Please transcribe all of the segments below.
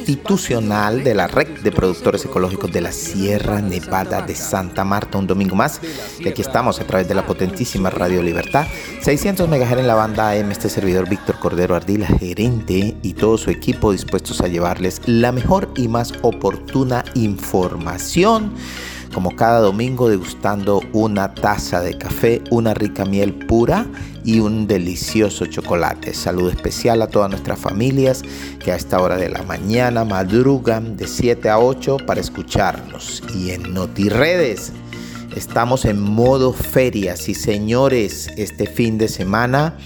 institucional de la Red de Productores Ecológicos de la Sierra Nevada de Santa Marta. Un domingo más. Y aquí estamos a través de la potentísima Radio Libertad. 600 MHz en la banda AM. Este servidor Víctor Cordero Ardila, gerente, y todo su equipo dispuestos a llevarles la mejor y más oportuna información como cada domingo degustando una taza de café, una rica miel pura y un delicioso chocolate. Salud especial a todas nuestras familias que a esta hora de la mañana madrugan de 7 a 8 para escucharnos. Y en NotiRedes estamos en modo feria. Sí, señores, este fin de semana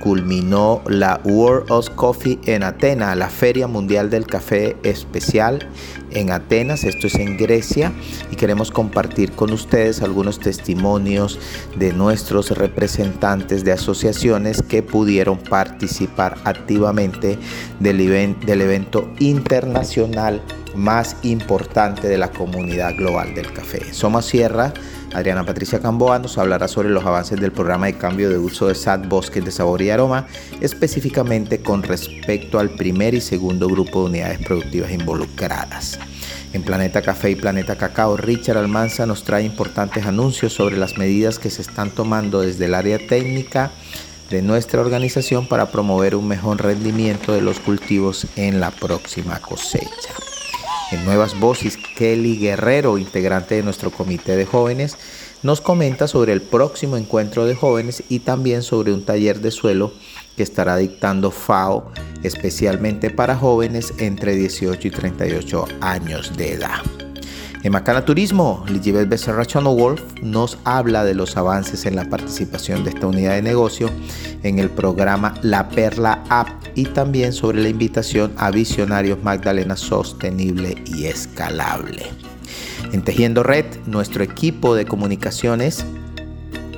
culminó la World of Coffee en Atenas, la Feria Mundial del Café Especial en Atenas, esto es en Grecia, y queremos compartir con ustedes algunos testimonios de nuestros representantes de asociaciones que pudieron participar activamente del, del evento internacional más importante de la comunidad global del café. Soma Sierra Adriana Patricia Camboa nos hablará sobre los avances del programa de cambio de uso de SAT Bosques de Sabor y Aroma, específicamente con respecto al primer y segundo grupo de unidades productivas involucradas. En Planeta Café y Planeta Cacao, Richard Almanza nos trae importantes anuncios sobre las medidas que se están tomando desde el área técnica de nuestra organización para promover un mejor rendimiento de los cultivos en la próxima cosecha. En Nuevas Voces, Kelly Guerrero, integrante de nuestro comité de jóvenes, nos comenta sobre el próximo encuentro de jóvenes y también sobre un taller de suelo que estará dictando FAO especialmente para jóvenes entre 18 y 38 años de edad. En Macana Turismo, Ligibet Becerra Wolf nos habla de los avances en la participación de esta unidad de negocio en el programa La Perla App y también sobre la invitación a Visionarios Magdalena Sostenible y Escalable. En Tejiendo Red, nuestro equipo de comunicaciones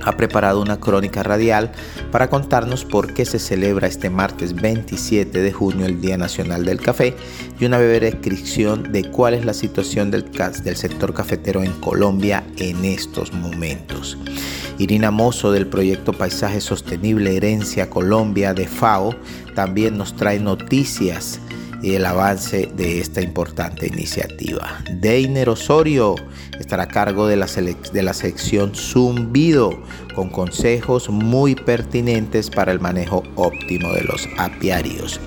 ha preparado una crónica radial para contarnos por qué se celebra este martes 27 de junio el Día Nacional del Café y una breve descripción de cuál es la situación del, del sector cafetero en Colombia en estos momentos. Irina Mozo del proyecto Paisaje Sostenible Herencia Colombia de FAO también nos trae noticias y el avance de esta importante iniciativa. Deiner Osorio estará a cargo de la, sección Zumbido con consejos muy pertinentes para el manejo óptimo de los apiarios.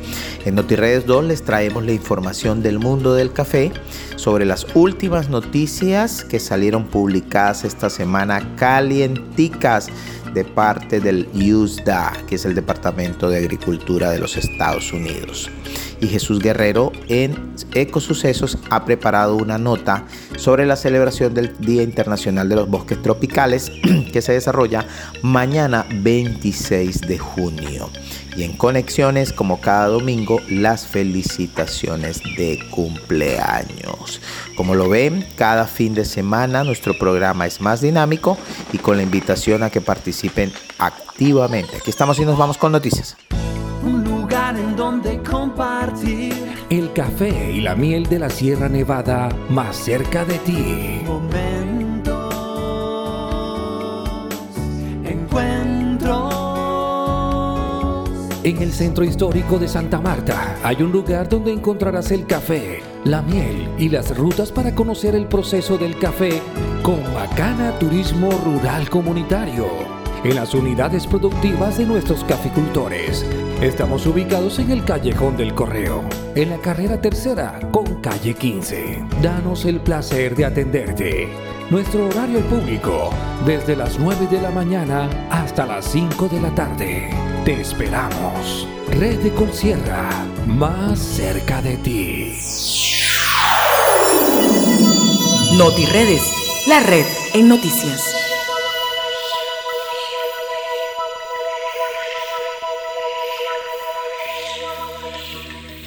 En NotiRedes 2 les traemos la información del mundo del café sobre las últimas noticias que salieron publicadas esta semana calienticas de parte del USDA, que es el Departamento de Agricultura de los Estados Unidos. Y Jesús Guerrero en Ecosucesos ha preparado una nota sobre la celebración del Día Internacional de los Bosques Tropicales que se desarrolla mañana 26 de junio. Y en Conexiones, como cada domingo, las felicitaciones de cumpleaños. Como lo ven, cada fin de semana nuestro programa es más dinámico y con la invitación a que participen activamente. Aquí estamos y nos vamos con noticias. Un lugar en donde compartir El café y la miel de la Sierra Nevada más cerca de ti. En el centro histórico de Santa Marta hay un lugar donde encontrarás el café, la miel y las rutas para conocer el proceso del café con Macana Turismo Rural Comunitario. En las unidades productivas de nuestros caficultores. Estamos ubicados en el Callejón del Correo, en la carrera tercera con calle 15. Danos el placer de atenderte. Nuestro horario al público, desde las 9 de la mañana hasta las 5 de la tarde. Te esperamos. Red de Colsierra, más cerca de ti. NotiRedes, la red en noticias.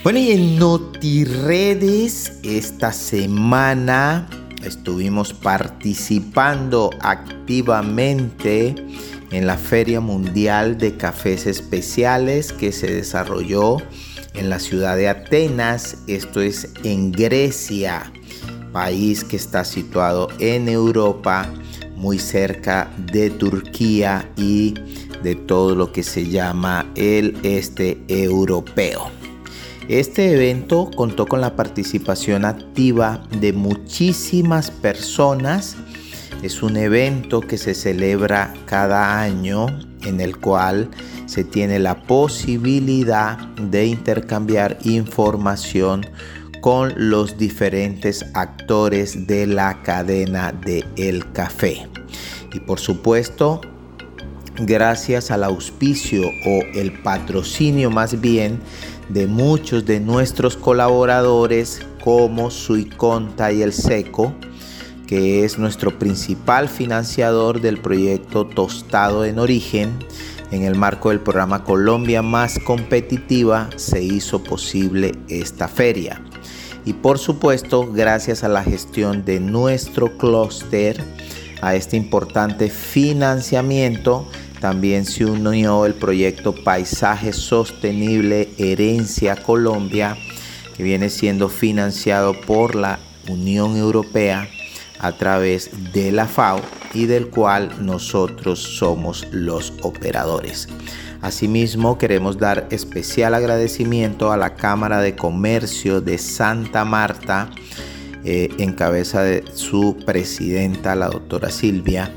Bueno, y en NotiRedes esta semana estuvimos participando activamente en la Feria Mundial de Cafés Especiales que se desarrolló en la ciudad de Atenas, esto es en Grecia, país que está situado en Europa, muy cerca de Turquía y de todo lo que se llama el este europeo. Este evento contó con la participación activa de muchísimas personas. Es un evento que se celebra cada año en el cual se tiene la posibilidad de intercambiar información con los diferentes actores de la cadena de el café. Y por supuesto, gracias al auspicio o el patrocinio más bien de muchos de nuestros colaboradores como Suiconta y El Seco, que es nuestro principal financiador del proyecto Tostado en Origen. En el marco del programa Colombia Más Competitiva se hizo posible esta feria. Y por supuesto, gracias a la gestión de nuestro clúster, a este importante financiamiento, también se unió el proyecto Paisaje Sostenible Herencia Colombia, que viene siendo financiado por la Unión Europea a través de la FAO y del cual nosotros somos los operadores. Asimismo, queremos dar especial agradecimiento a la Cámara de Comercio de Santa Marta, eh, en cabeza de su presidenta, la doctora Silvia,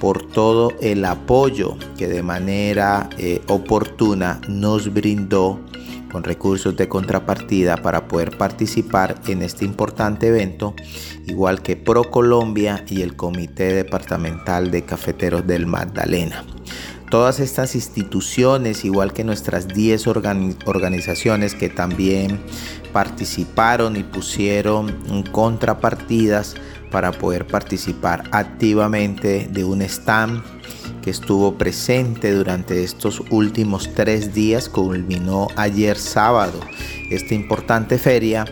por todo el apoyo que de manera eh, oportuna nos brindó con recursos de contrapartida para poder participar en este importante evento, igual que ProColombia y el Comité Departamental de Cafeteros del Magdalena. Todas estas instituciones, igual que nuestras 10 organizaciones que también participaron y pusieron contrapartidas, para poder participar activamente de un stand que estuvo presente durante estos últimos tres días, culminó ayer sábado esta importante feria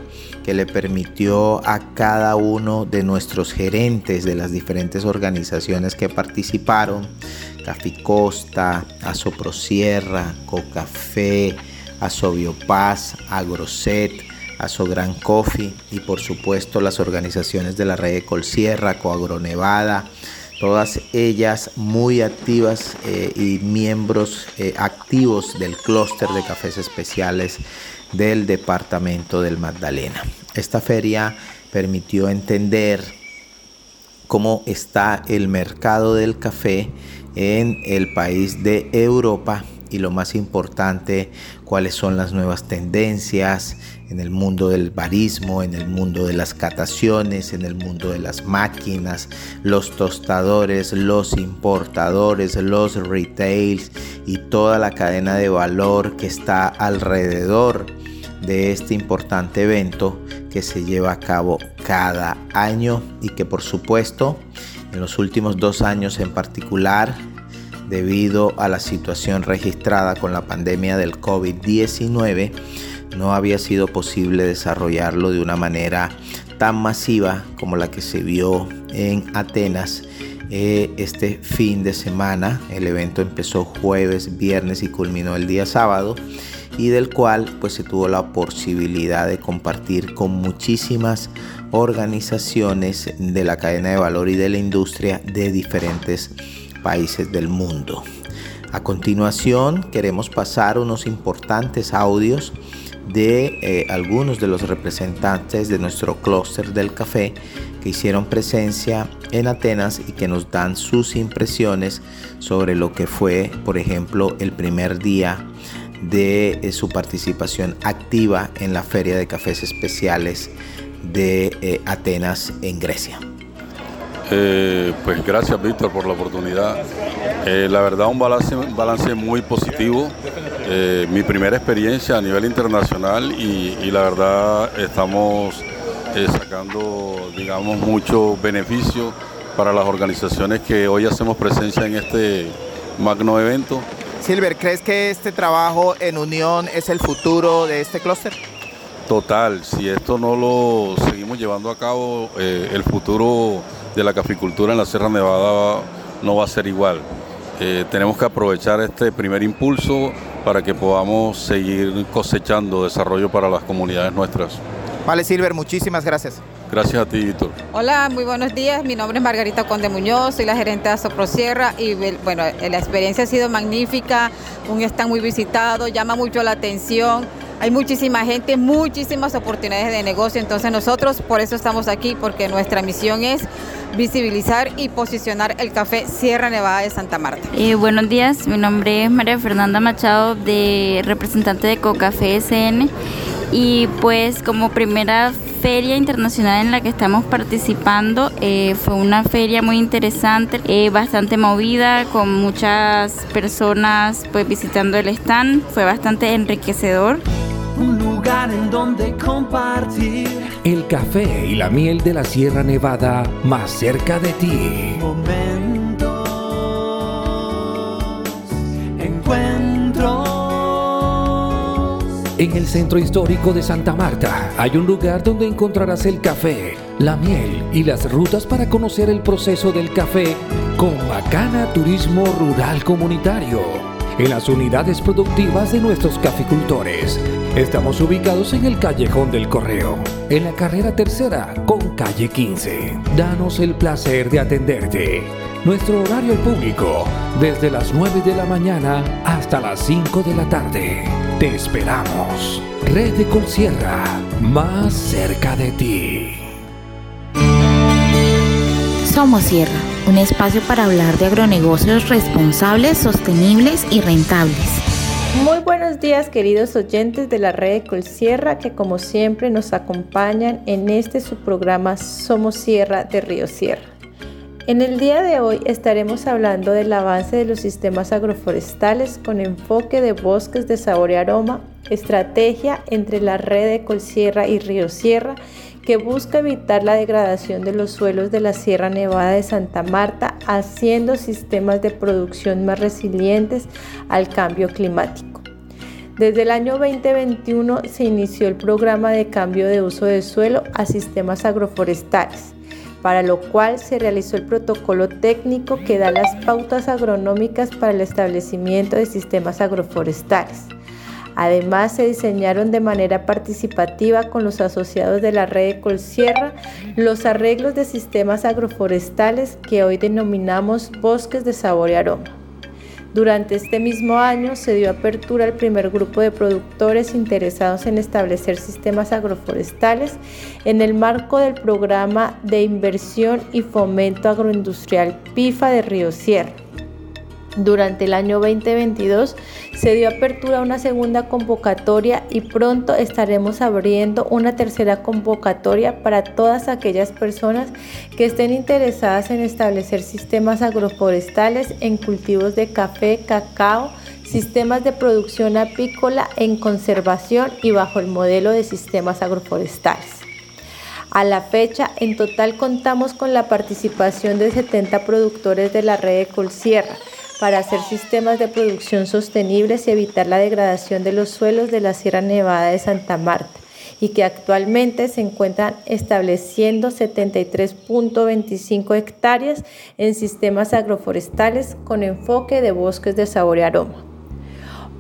que le permitió a cada uno de nuestros gerentes de las diferentes organizaciones que participaron, Café Costa, Asoprosierra, Cocafé, Asobiopaz, Agroset, Gran Coffee y por supuesto las organizaciones de la red de Colsierra, Coagronevada, todas ellas muy activas eh, y miembros eh, activos del clúster de cafés especiales del departamento del Magdalena. Esta feria permitió entender cómo está el mercado del café en el país de Europa y lo más importante, cuáles son las nuevas tendencias en el mundo del barismo, en el mundo de las cataciones, en el mundo de las máquinas, los tostadores, los importadores, los retails y toda la cadena de valor que está alrededor de este importante evento que se lleva a cabo cada año y que por supuesto en los últimos dos años en particular debido a la situación registrada con la pandemia del COVID-19, no había sido posible desarrollarlo de una manera tan masiva como la que se vio en Atenas eh, este fin de semana. El evento empezó jueves, viernes y culminó el día sábado y del cual pues se tuvo la posibilidad de compartir con muchísimas organizaciones de la cadena de valor y de la industria de diferentes países del mundo. A continuación queremos pasar unos importantes audios de eh, algunos de los representantes de nuestro clúster del café que hicieron presencia en Atenas y que nos dan sus impresiones sobre lo que fue, por ejemplo, el primer día de eh, su participación activa en la Feria de Cafés Especiales de eh, Atenas en Grecia. Pues gracias Víctor por la oportunidad. La verdad un balance muy positivo. Eh, mi primera experiencia a nivel internacional y, la verdad estamos sacando digamos mucho beneficio para las organizaciones que hoy hacemos presencia en este magno evento. Silver, ¿crees que este trabajo en unión es el futuro de este clúster? Total, si esto no lo seguimos llevando a cabo, eh, el futuro de la caficultura en la Sierra Nevada no va a ser igual. Eh, tenemos que aprovechar este primer impulso para que podamos seguir cosechando desarrollo para las comunidades nuestras. Vale, Silver, muchísimas gracias. Gracias a ti, Víctor. Hola, muy buenos días. Mi nombre es Margarita Conde Muñoz, soy la gerente de Asoprosierra y bueno, la experiencia ha sido magnífica, un stand muy visitado, llama mucho la atención. Hay muchísima gente, muchísimas oportunidades de negocio, entonces nosotros por eso estamos aquí, porque nuestra misión es visibilizar y posicionar el café Sierra Nevada de Santa Marta. Eh, buenos días, mi nombre es María Fernanda Machado, de representante de Cocafé SN y pues como primera feria internacional en la que estamos participando. Eh, fue una feria muy interesante, eh, bastante movida, con muchas personas pues visitando el stand. Fue bastante enriquecedor. Lugar en donde compartir el café y la miel de la Sierra Nevada más cerca de ti. Momentos, encuentros. En el centro histórico de Santa Marta hay un lugar donde encontrarás el café, la miel y las rutas para conocer el proceso del café con Macana Turismo Rural Comunitario. En las unidades productivas de nuestros caficultores. Estamos ubicados en el Callejón del Correo, en la carrera tercera con calle 15. Danos el placer de atenderte. Nuestro horario público, desde las 9 de la mañana hasta las 5 de la tarde. Te esperamos. Red de Colsierra, más cerca de ti. Somos Sierra, un espacio para hablar de agronegocios responsables, sostenibles y rentables. Muy buenos días queridos oyentes de la red Colsierra que como siempre nos acompañan en este su programa Somos Sierra de Río Sierra. En el día de hoy estaremos hablando del avance de los sistemas agroforestales con enfoque de bosques de sabor y aroma, estrategia entre la red de Colsierra y Río Sierra que busca evitar la degradación de los suelos de la Sierra Nevada de Santa Marta, haciendo sistemas de producción más resilientes al cambio climático. Desde el año 2021 se inició el programa de cambio de uso de suelo a sistemas agroforestales para lo cual se realizó el protocolo técnico que da las pautas agronómicas para el establecimiento de sistemas agroforestales. Además, se diseñaron de manera participativa con los asociados de la red Colsierra los arreglos de sistemas agroforestales que hoy denominamos bosques de sabor y aroma. Durante este mismo año se dio apertura al primer grupo de productores interesados en establecer sistemas agroforestales en el marco del programa de inversión y fomento agroindustrial PIFA de Río Sierra. Durante el año 2022 se dio apertura a una segunda convocatoria y pronto estaremos abriendo una tercera convocatoria para todas aquellas personas que estén interesadas en establecer sistemas agroforestales en cultivos de café, cacao, sistemas de producción apícola en conservación y bajo el modelo de sistemas agroforestales. A la fecha, en total contamos con la participación de 70 productores de la red de Colsierra para hacer sistemas de producción sostenibles y evitar la degradación de los suelos de la Sierra Nevada de Santa Marta y que actualmente se encuentran estableciendo 73.25 hectáreas en sistemas agroforestales con enfoque de bosques de sabor y aroma.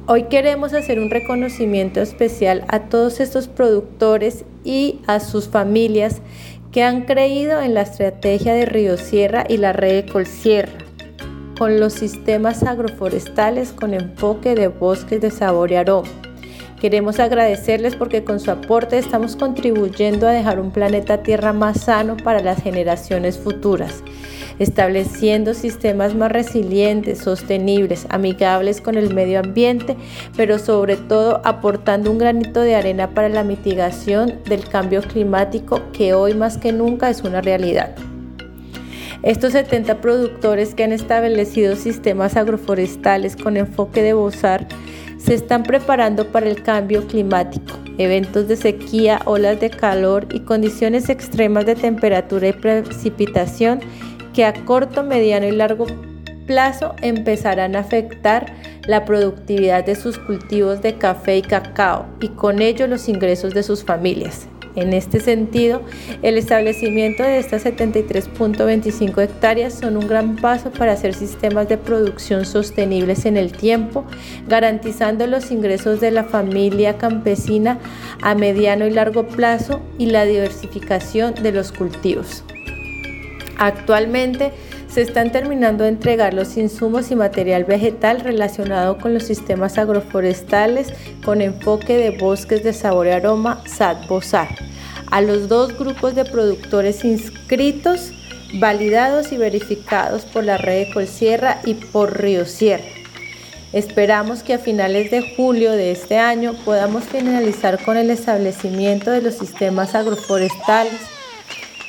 Hoy queremos hacer un reconocimiento especial a todos estos productores y a sus familias que han creído en la estrategia de Río Sierra y la red de Colsierra con los sistemas agroforestales con enfoque de bosques de sabor y. Queremos agradecerles porque con su aporte estamos contribuyendo a dejar un planeta Tierra más sano para las generaciones futuras, estableciendo sistemas más resilientes, sostenibles, amigables con el medio ambiente, pero sobre todo aportando un granito de arena para la mitigación del cambio climático que hoy más que nunca es una realidad. Estos 70 productores que han establecido sistemas agroforestales con enfoque de bozar se están preparando para el cambio climático, eventos de sequía, olas de calor y condiciones extremas de temperatura y precipitación que a corto, mediano y largo plazo empezarán a afectar la productividad de sus cultivos de café y cacao y con ello los ingresos de sus familias. En este sentido, el establecimiento de estas 73.25 hectáreas son un gran paso para hacer sistemas de producción sostenibles en el tiempo, garantizando los ingresos de la familia campesina a mediano y largo plazo y la diversificación de los cultivos. Actualmente, se están terminando de entregar los insumos y material vegetal relacionado con los sistemas agroforestales con enfoque de bosques de sabor y aroma SAT-BOSAR a los dos grupos de productores inscritos, validados y verificados por la red de Colsierra y por Río Sierra. Esperamos que a finales de julio de este año podamos finalizar con el establecimiento de los sistemas agroforestales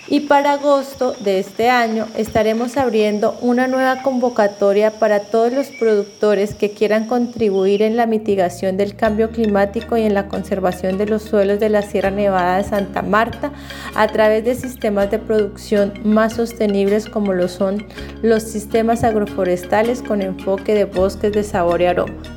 y para agosto de este año estaremos abriendo una nueva convocatoria para todos los productores que quieran contribuir en la mitigación del cambio climático y en la conservación de los suelos de la Sierra Nevada de Santa Marta a través de sistemas de producción más sostenibles como lo son los sistemas agroforestales con enfoque de bosques de sabor y aroma.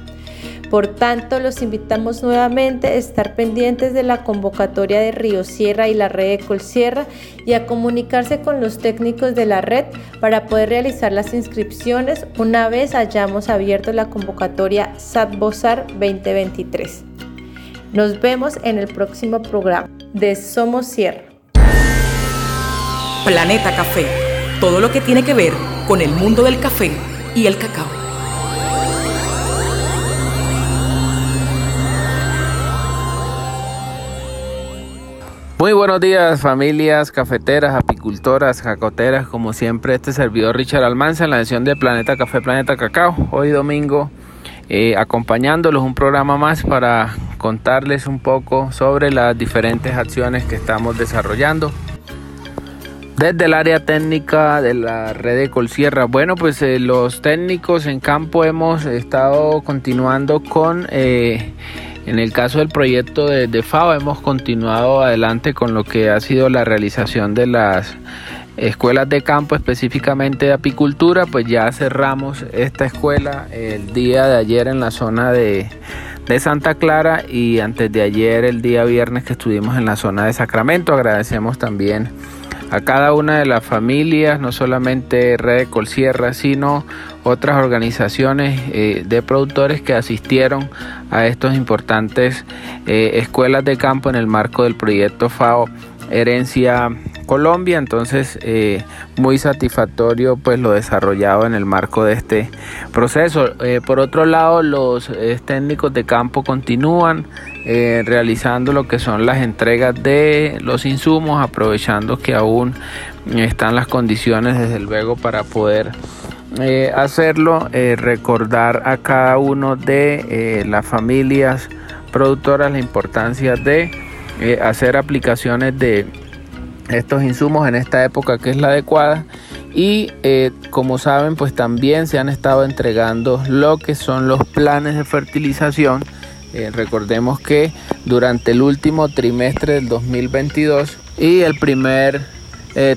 Por tanto, los invitamos nuevamente a estar pendientes de la convocatoria de Río Sierra y la red de Colsierra y a comunicarse con los técnicos de la red para poder realizar las inscripciones una vez hayamos abierto la convocatoria SATBOSAR 2023. Nos vemos en el próximo programa de Somos Sierra. Planeta Café. Todo lo que tiene que ver con el mundo del café y el cacao. Muy buenos días familias cafeteras, apicultoras, jacoteras, como siempre este servidor Richard Almanza en la edición de Planeta Café, Planeta Cacao, hoy domingo eh, acompañándolos un programa más para contarles un poco sobre las diferentes acciones que estamos desarrollando. Desde el área técnica de la red de Colsierra, bueno pues eh, los técnicos en campo hemos estado continuando con... Eh, en el caso del proyecto de, FAO hemos continuado adelante con lo que ha sido la realización de las escuelas de campo específicamente de apicultura, pues ya cerramos esta escuela el día de ayer en la zona de, de, Santa Clara y antes de ayer el día viernes que estuvimos en la zona de Sacramento. Agradecemos también a cada una de las familias, no solamente Red Colsierra, sino otras organizaciones eh, de productores que asistieron a estos importantes eh, escuelas de campo en el marco del proyecto FAO Herencia Colombia. Entonces, eh, muy satisfactorio pues lo desarrollado en el marco de este proceso. por otro lado, los técnicos de campo continúan realizando lo que son las entregas de los insumos, aprovechando que aún están las condiciones desde luego para poder eh, hacerlo, eh, recordar a cada uno de eh, las familias productoras la importancia de hacer aplicaciones de estos insumos en esta época que es la adecuada. Y como saben pues también se han estado entregando lo que son los planes de fertilización recordemos que durante el último trimestre del 2022 y el primer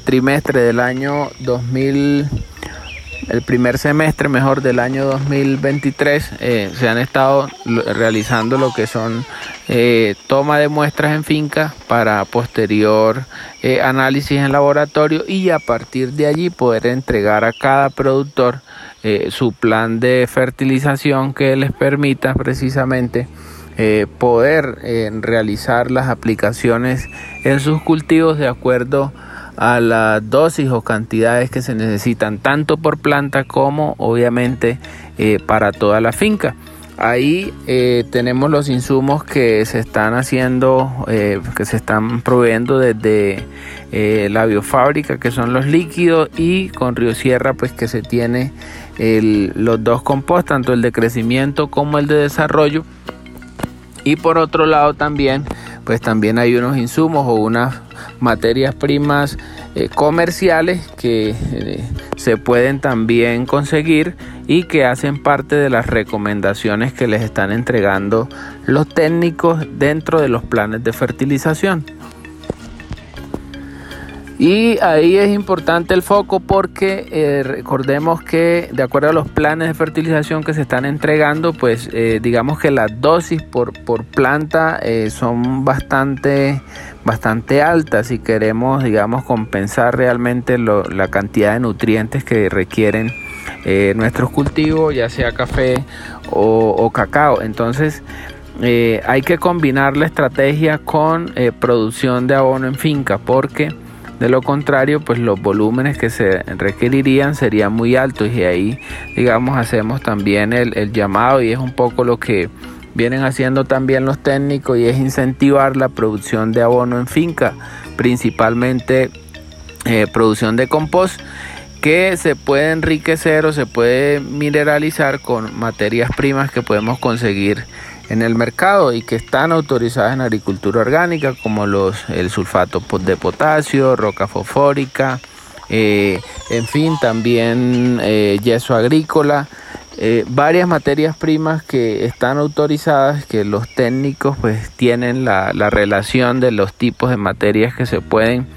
trimestre del año 2023 el primer semestre mejor del año 2023 eh, se han estado realizando lo que son eh, toma de muestras en finca para posterior eh, análisis en laboratorio y a partir de allí poder entregar a cada productor su plan de fertilización que les permita precisamente poder realizar las aplicaciones en sus cultivos de acuerdo a las dosis o cantidades que se necesitan tanto por planta como obviamente eh, para toda la finca. Ahí eh, tenemos los insumos que se están haciendo, eh, que se están proveyendo desde la biofábrica, que son los líquidos, y con Río Sierra, pues que se tiene los dos compost, tanto el de crecimiento como el de desarrollo. Y por otro lado también, pues también hay unos insumos o unas materias primas eh, comerciales que eh, se pueden también conseguir y que hacen parte de las recomendaciones que les están entregando los técnicos dentro de los planes de fertilización. Y ahí es importante el foco porque eh, recordemos que de acuerdo a los planes de fertilización que se están entregando, pues eh, digamos que las dosis por, por planta eh, son bastante, bastante altas si queremos, digamos, compensar realmente la cantidad de nutrientes que requieren nuestros cultivos, ya sea café o, o cacao. Entonces, hay que combinar la estrategia con producción de abono en finca porque de lo contrario, pues los volúmenes que se requerirían serían muy altos y ahí, digamos, hacemos también el, llamado y es un poco lo que vienen haciendo también los técnicos y es incentivar la producción de abono en finca, principalmente eh, producción de compost que se puede enriquecer o se puede mineralizar con materias primas que podemos conseguir en el mercado y que están autorizadas en agricultura orgánica como los el sulfato de potasio, roca fosfórica, eh, en fin, también eh, yeso agrícola, eh, varias materias primas que están autorizadas, que los técnicos pues tienen la, la, relación de los tipos de materias que se pueden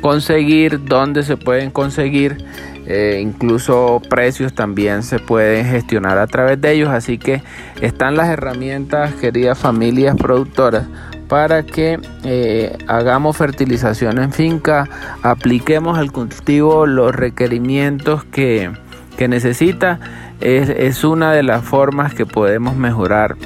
conseguir, dónde se pueden conseguir eh, incluso precios también se pueden gestionar a través de ellos. Así que están las herramientas, queridas familias productoras, para que eh, hagamos fertilización en finca, apliquemos al cultivo los requerimientos que, necesita. Es, una de las formas que podemos mejorar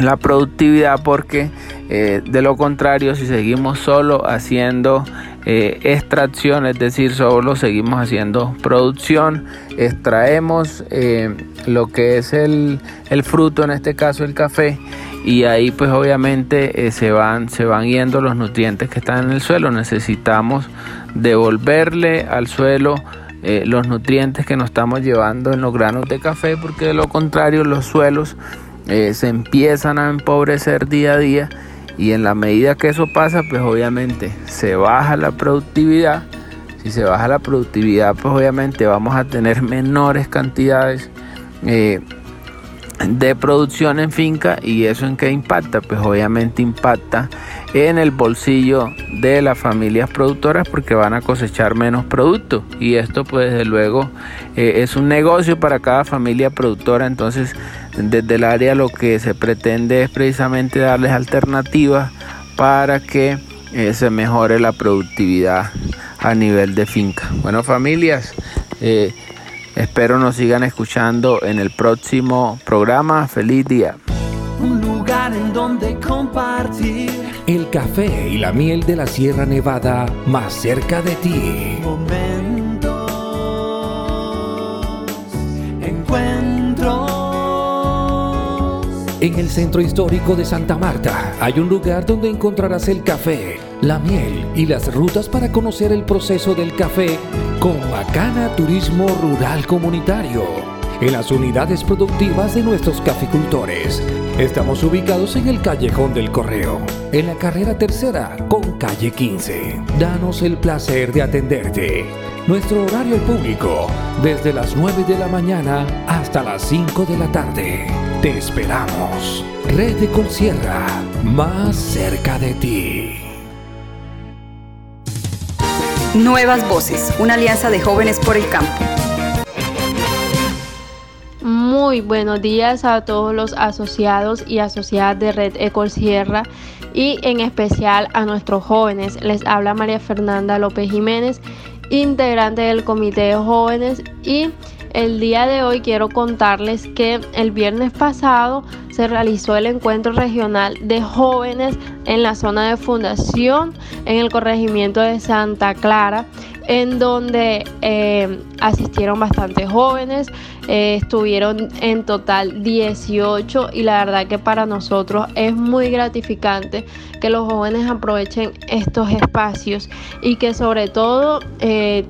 la productividad porque eh, de lo contrario si seguimos solo haciendo eh, extracción, es decir, solo seguimos haciendo producción, extraemos eh, lo que es el, fruto, en este caso el café, y ahí pues obviamente eh, se, van, se van yendo los nutrientes que están en el suelo. Necesitamos devolverle al suelo los nutrientes que nos estamos llevando en los granos de café, porque de lo contrario los suelos se empiezan a empobrecer día a día y en la medida que eso pasa, pues obviamente se baja la productividad. Si se baja la productividad, pues obviamente vamos a tener menores cantidades eh, de producción en finca. Y eso en qué impacta pues obviamente impacta en el bolsillo de las familias productoras porque van a cosechar menos producto. Y esto pues desde luego eh, es un negocio para cada familia productora. Entonces desde el área lo que se pretende es precisamente darles alternativas para que eh, se mejore la productividad a nivel de finca. Bueno familias, eh, espero nos sigan escuchando en el próximo programa. Feliz día. Un lugar en donde compartir el café y la miel de la Sierra Nevada más cerca de ti. En el centro histórico de Santa Marta hay un lugar donde encontrarás el café, la miel y las rutas para conocer el proceso del café con Macana Turismo Rural Comunitario. En las unidades productivas de nuestros caficultores. Estamos ubicados en el Callejón del Correo, en la carrera tercera con calle 15. Danos el placer de atenderte. Nuestro horario público, desde las 9 de la mañana hasta las 5 de la tarde. Te esperamos. Red de Colsierra, más cerca de ti. Nuevas Voces, una alianza de jóvenes por el campo. Muy buenos días a todos los asociados y asociadas de Red Ecol Sierra y en especial a nuestros jóvenes. Les habla María Fernanda López Jiménez, integrante del Comité de Jóvenes y el día de hoy quiero contarles que el viernes pasado se realizó el encuentro regional de jóvenes en la zona de fundación en el corregimiento de Santa Clara en donde eh, asistieron bastantes jóvenes, eh, estuvieron en total 18 y la verdad que para nosotros es muy gratificante que los jóvenes aprovechen estos espacios y que sobre todo eh,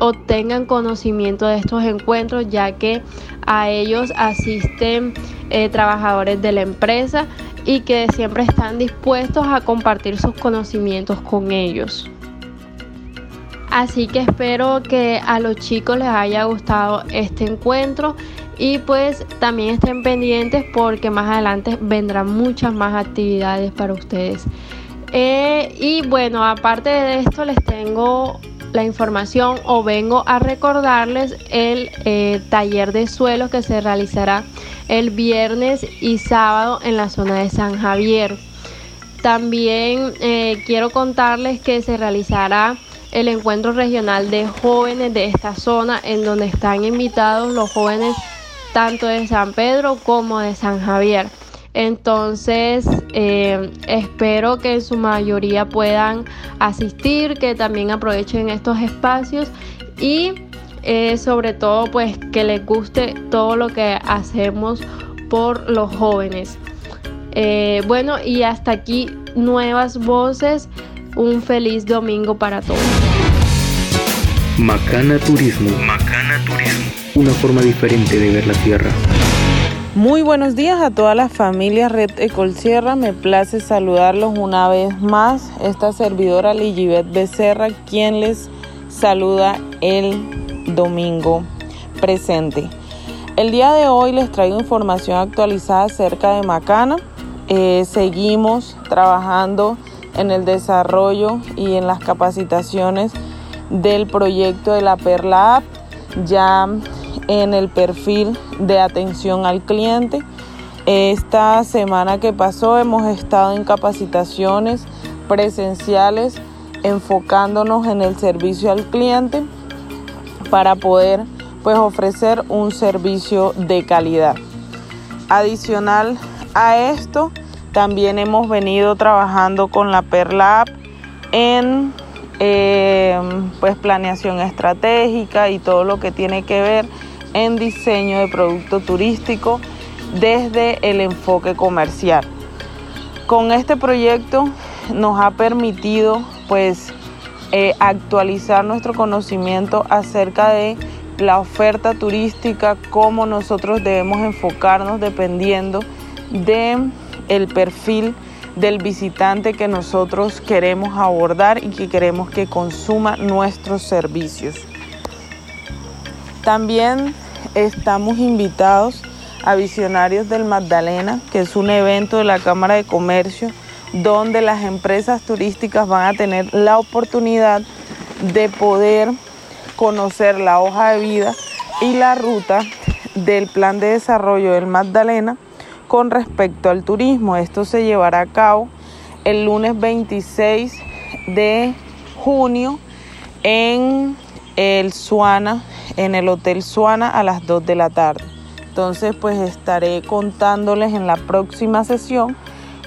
obtengan conocimiento de estos encuentros, ya que a ellos asisten eh, trabajadores de la empresa y que siempre están dispuestos a compartir sus conocimientos con ellos. Así que espero que a los chicos les haya gustado este encuentro y pues también estén pendientes porque más adelante vendrán muchas más actividades para ustedes. Eh, y bueno, aparte de esto les tengo la información o vengo a recordarles el eh, taller de suelo que se realizará el viernes y sábado en la zona de San Javier. También eh, quiero contarles que se realizará el encuentro regional de jóvenes de esta zona en donde están invitados los jóvenes tanto de San Pedro como de San Javier. Entonces, eh, espero que en su mayoría puedan asistir, que también aprovechen estos espacios y eh, sobre todo pues que les guste todo lo que hacemos por los jóvenes. Eh, bueno, y hasta aquí nuevas voces. Un feliz domingo para todos. Macana Turismo. Macana Turismo. Una forma diferente de ver la tierra. Muy buenos días a todas las familias Red Ecolsierra. Me place saludarlos una vez más. Esta servidora Ligibet Becerra, quien les saluda el domingo presente. El día de hoy les traigo información actualizada acerca de Macana. Eh, seguimos trabajando en el desarrollo y en las capacitaciones del proyecto de la Perla App. Ya en el perfil de atención al cliente. Esta semana que pasó hemos estado en capacitaciones presenciales enfocándonos en el servicio al cliente para poder pues ofrecer un servicio de calidad. Adicional a esto, también hemos venido trabajando con la Perla en eh, pues planeación estratégica y todo lo que tiene que ver en diseño de producto turístico desde el enfoque comercial. Con este proyecto nos ha permitido pues eh, actualizar nuestro conocimiento acerca de la oferta turística, cómo nosotros debemos enfocarnos dependiendo de el perfil del visitante que nosotros queremos abordar y que queremos que consuma nuestros servicios. También estamos invitados a Visionarios del Magdalena, que es un evento de la Cámara de Comercio donde las empresas turísticas van a tener la oportunidad de poder conocer la hoja de vida y la ruta del plan de desarrollo del Magdalena con respecto al turismo. Esto se llevará a cabo el lunes 26 de junio en el Suana en el Hotel Suana a las 2 de la tarde. Entonces pues estaré contándoles en la próxima sesión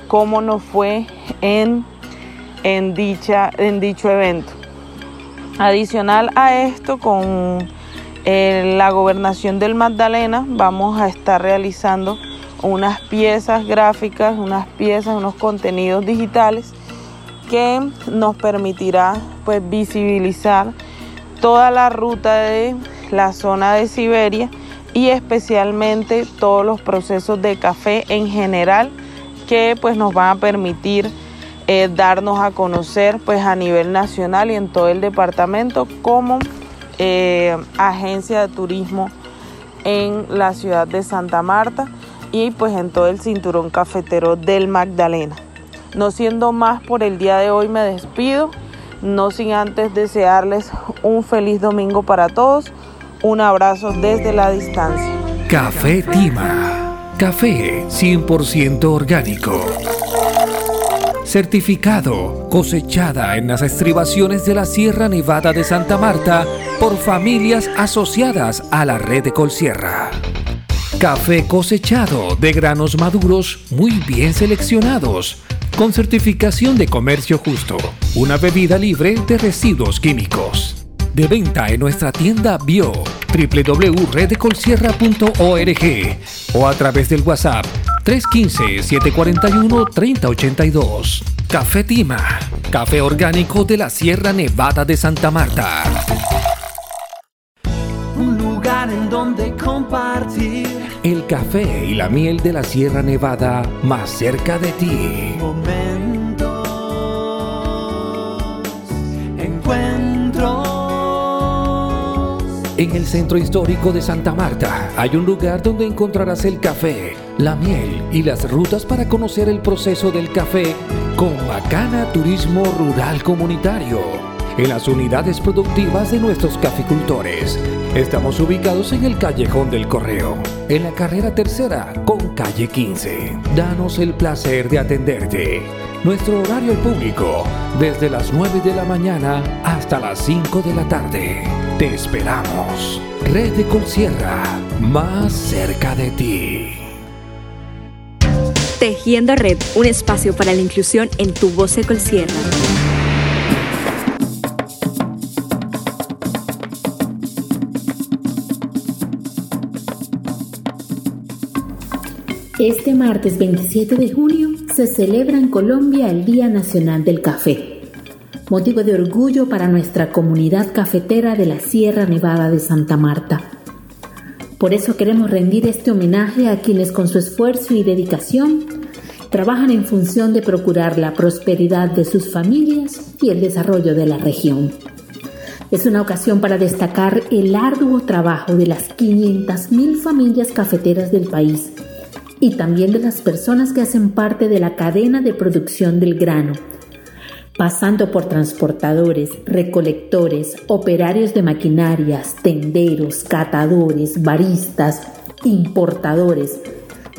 cómo nos fue en, en, dicha, en dicho evento. Adicional a esto, con eh, la gobernación del Magdalena vamos a estar realizando unas piezas gráficas, unas piezas, unos contenidos digitales que nos permitirá pues visibilizar toda la ruta de la zona de Siberia y especialmente todos los procesos de café en general que pues nos van a permitir eh, darnos a conocer pues a nivel nacional y en todo el departamento como eh, agencia de turismo en la ciudad de Santa Marta y pues en todo el cinturón cafetero del Magdalena. No siendo más por el día de hoy me despido, no sin antes desearles un feliz domingo para todos un abrazo desde la distancia. Café Tima. Café 100% orgánico. Certificado, cosechada en las estribaciones de la Sierra Nevada de Santa Marta por familias asociadas a la red de Colsierra. Café cosechado de granos maduros muy bien seleccionados, con certificación de comercio justo, una bebida libre de residuos químicos de venta en nuestra tienda bio www.redecolsierra.org o a través del WhatsApp 315-741-3082. Café Tima, café orgánico de la Sierra Nevada de Santa Marta. Un lugar en donde compartir el café y la miel de la Sierra Nevada más cerca de ti. En el centro histórico de Santa Marta hay un lugar donde encontrarás el café, la miel y las rutas para conocer el proceso del café con Macana Turismo Rural Comunitario en las unidades productivas de nuestros caficultores. Estamos ubicados en el Callejón del Correo, en la carrera tercera con calle 15. Danos el placer de atenderte. Nuestro horario público, desde las 9 de la mañana hasta las 5 de la tarde. Te esperamos. Red de más cerca de ti. Tejiendo Red, un espacio para la inclusión en tu voz de Colsierra. Este martes 27 de junio se celebra en Colombia el Día Nacional del Café, motivo de orgullo para nuestra comunidad cafetera de la Sierra Nevada de Santa Marta. Por eso queremos rendir este homenaje a quienes con su esfuerzo y dedicación trabajan en función de procurar la prosperidad de sus familias y el desarrollo de la región. Es una ocasión para destacar el arduo trabajo de las 500.000 familias cafeteras del país y también de las personas que hacen parte de la cadena de producción del grano, pasando por transportadores, recolectores, operarios de maquinarias, tenderos, catadores, baristas, importadores,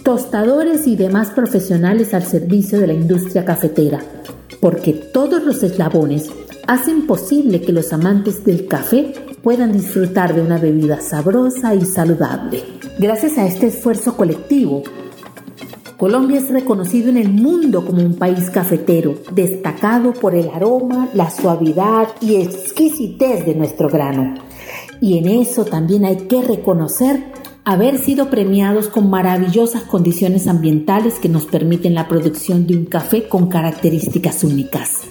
tostadores y demás profesionales al servicio de la industria cafetera, porque todos los eslabones hacen posible que los amantes del café puedan disfrutar de una bebida sabrosa y saludable. Gracias a este esfuerzo colectivo, Colombia es reconocido en el mundo como un país cafetero, destacado por el aroma, la suavidad y exquisitez de nuestro grano. Y en eso también hay que reconocer haber sido premiados con maravillosas condiciones ambientales que nos permiten la producción de un café con características únicas.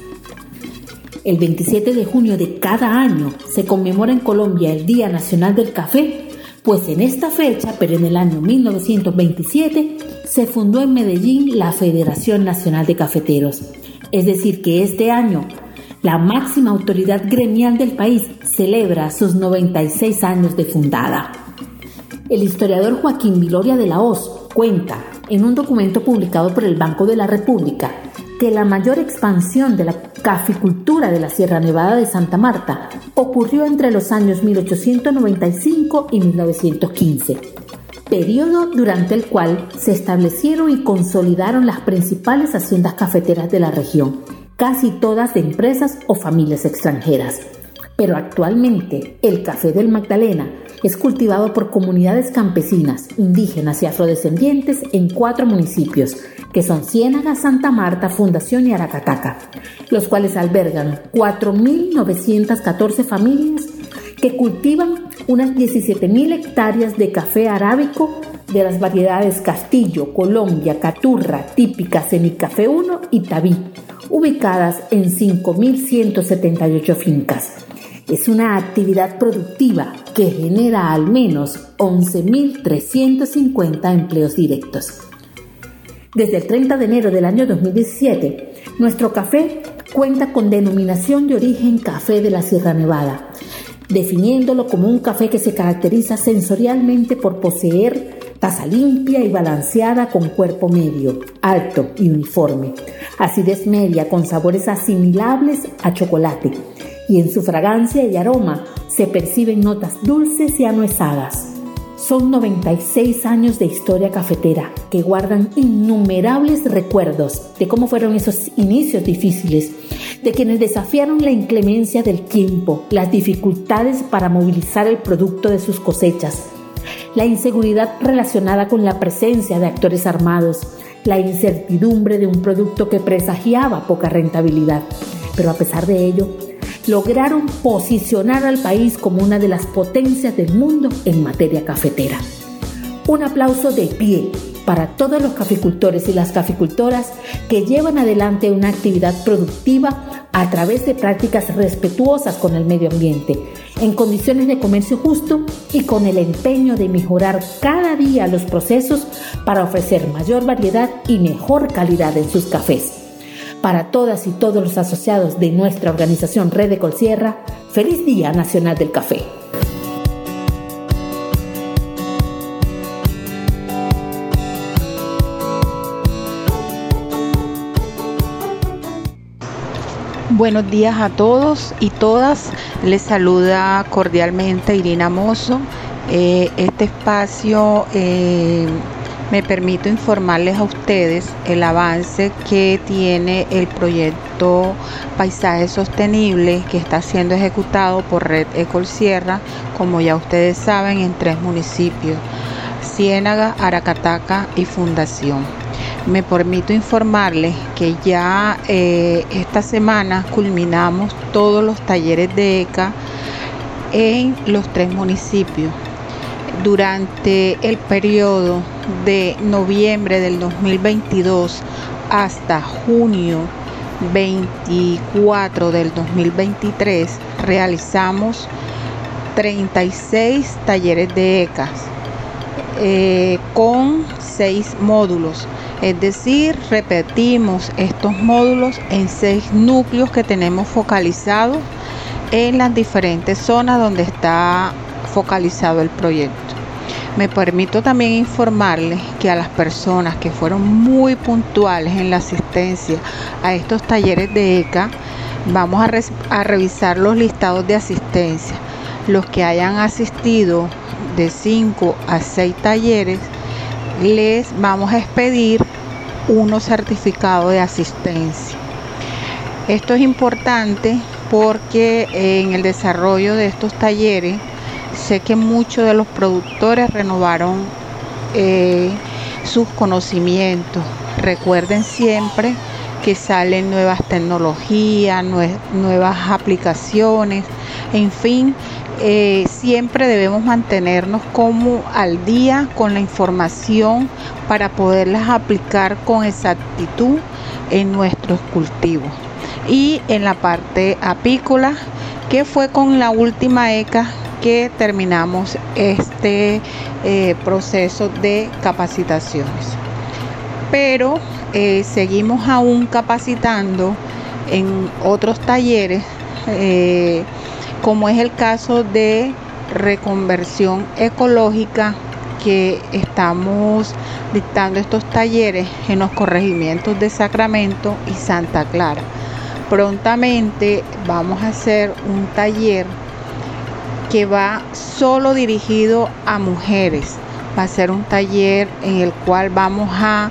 El 27 de junio de cada año se conmemora en Colombia el Día Nacional del Café pues en esta fecha, pero en el año 1927, se fundó en Medellín la Federación Nacional de Cafeteros. Es decir, que este año la máxima autoridad gremial del país celebra sus 96 años de fundada. El historiador Joaquín Viloria de la Hoz cuenta en un documento publicado por el Banco de la República que la mayor expansión de la caficultura de la Sierra Nevada de Santa Marta ocurrió entre los años 1895 y 1915, periodo durante el cual se establecieron y consolidaron las principales haciendas cafeteras de la región, casi todas de empresas o familias extranjeras. Pero actualmente el café del Magdalena es cultivado por comunidades campesinas, indígenas y afrodescendientes en cuatro municipios, que son Ciénaga, Santa Marta, Fundación y Aracataca, los cuales albergan 4.914 familias que cultivan unas 17.000 hectáreas de café arábico de las variedades Castillo, Colombia, Caturra, típica Semicafé 1 y Tabí, ubicadas en 5.178 fincas. Es una actividad productiva que genera al menos 11.350 empleos directos. Desde el 30 de enero del año 2017, nuestro café cuenta con denominación de origen Café de la Sierra Nevada, definiéndolo como un café que se caracteriza sensorialmente por poseer taza limpia y balanceada con cuerpo medio, alto y uniforme, acidez media con sabores asimilables a chocolate, y en su fragancia y aroma se perciben notas dulces y anuesadas. Son 96 años de historia cafetera que guardan innumerables recuerdos de cómo fueron esos inicios difíciles, de quienes desafiaron la inclemencia del tiempo, las dificultades para movilizar el producto de sus cosechas, la inseguridad relacionada con la presencia de actores armados, la incertidumbre de un producto que presagiaba poca rentabilidad. Pero a pesar de ello, lograron posicionar al país como una de las potencias del mundo en materia cafetera. Un aplauso de pie para todos los caficultores y las caficultoras que llevan adelante una actividad productiva a través de prácticas respetuosas con el medio ambiente, en condiciones de comercio justo y con el empeño de mejorar cada día los procesos para ofrecer mayor variedad y mejor calidad en sus cafés. Para todas y todos los asociados de nuestra organización Red de Colsierra, feliz Día Nacional del Café. Buenos días a todos y todas. Les saluda cordialmente Irina Mozo. Eh, este espacio eh, me permito informarles a ustedes el avance que tiene el proyecto Paisaje Sostenible que está siendo ejecutado por Red Ecol Sierra, como ya ustedes saben, en tres municipios, Ciénaga, Aracataca y Fundación. Me permito informarles que ya eh, esta semana culminamos todos los talleres de ECA en los tres municipios durante el periodo de noviembre del 2022 hasta junio 24 del 2023 realizamos 36 talleres de ECAS eh, con 6 módulos. Es decir, repetimos estos módulos en 6 núcleos que tenemos focalizados en las diferentes zonas donde está focalizado el proyecto. Me permito también informarles que a las personas que fueron muy puntuales en la asistencia a estos talleres de ECA, vamos a, revisar los listados de asistencia. Los que hayan asistido de 5 a 6 talleres, les vamos a expedir unos certificados de asistencia. Esto es importante porque en el desarrollo de estos talleres Sé que muchos de los productores renovaron eh, sus conocimientos. Recuerden siempre que salen nuevas tecnologías, nuevas aplicaciones, en fin, eh, siempre debemos mantenernos como al día con la información para poderlas aplicar con exactitud en nuestros cultivos. Y en la parte apícola, que fue con la última ECA que terminamos este eh, proceso de capacitaciones. Pero eh, seguimos aún capacitando en otros talleres, eh, como es el caso de reconversión ecológica que estamos dictando estos talleres en los corregimientos de Sacramento y Santa Clara. Prontamente vamos a hacer un taller que va solo dirigido a mujeres. Va a ser un taller en el cual vamos a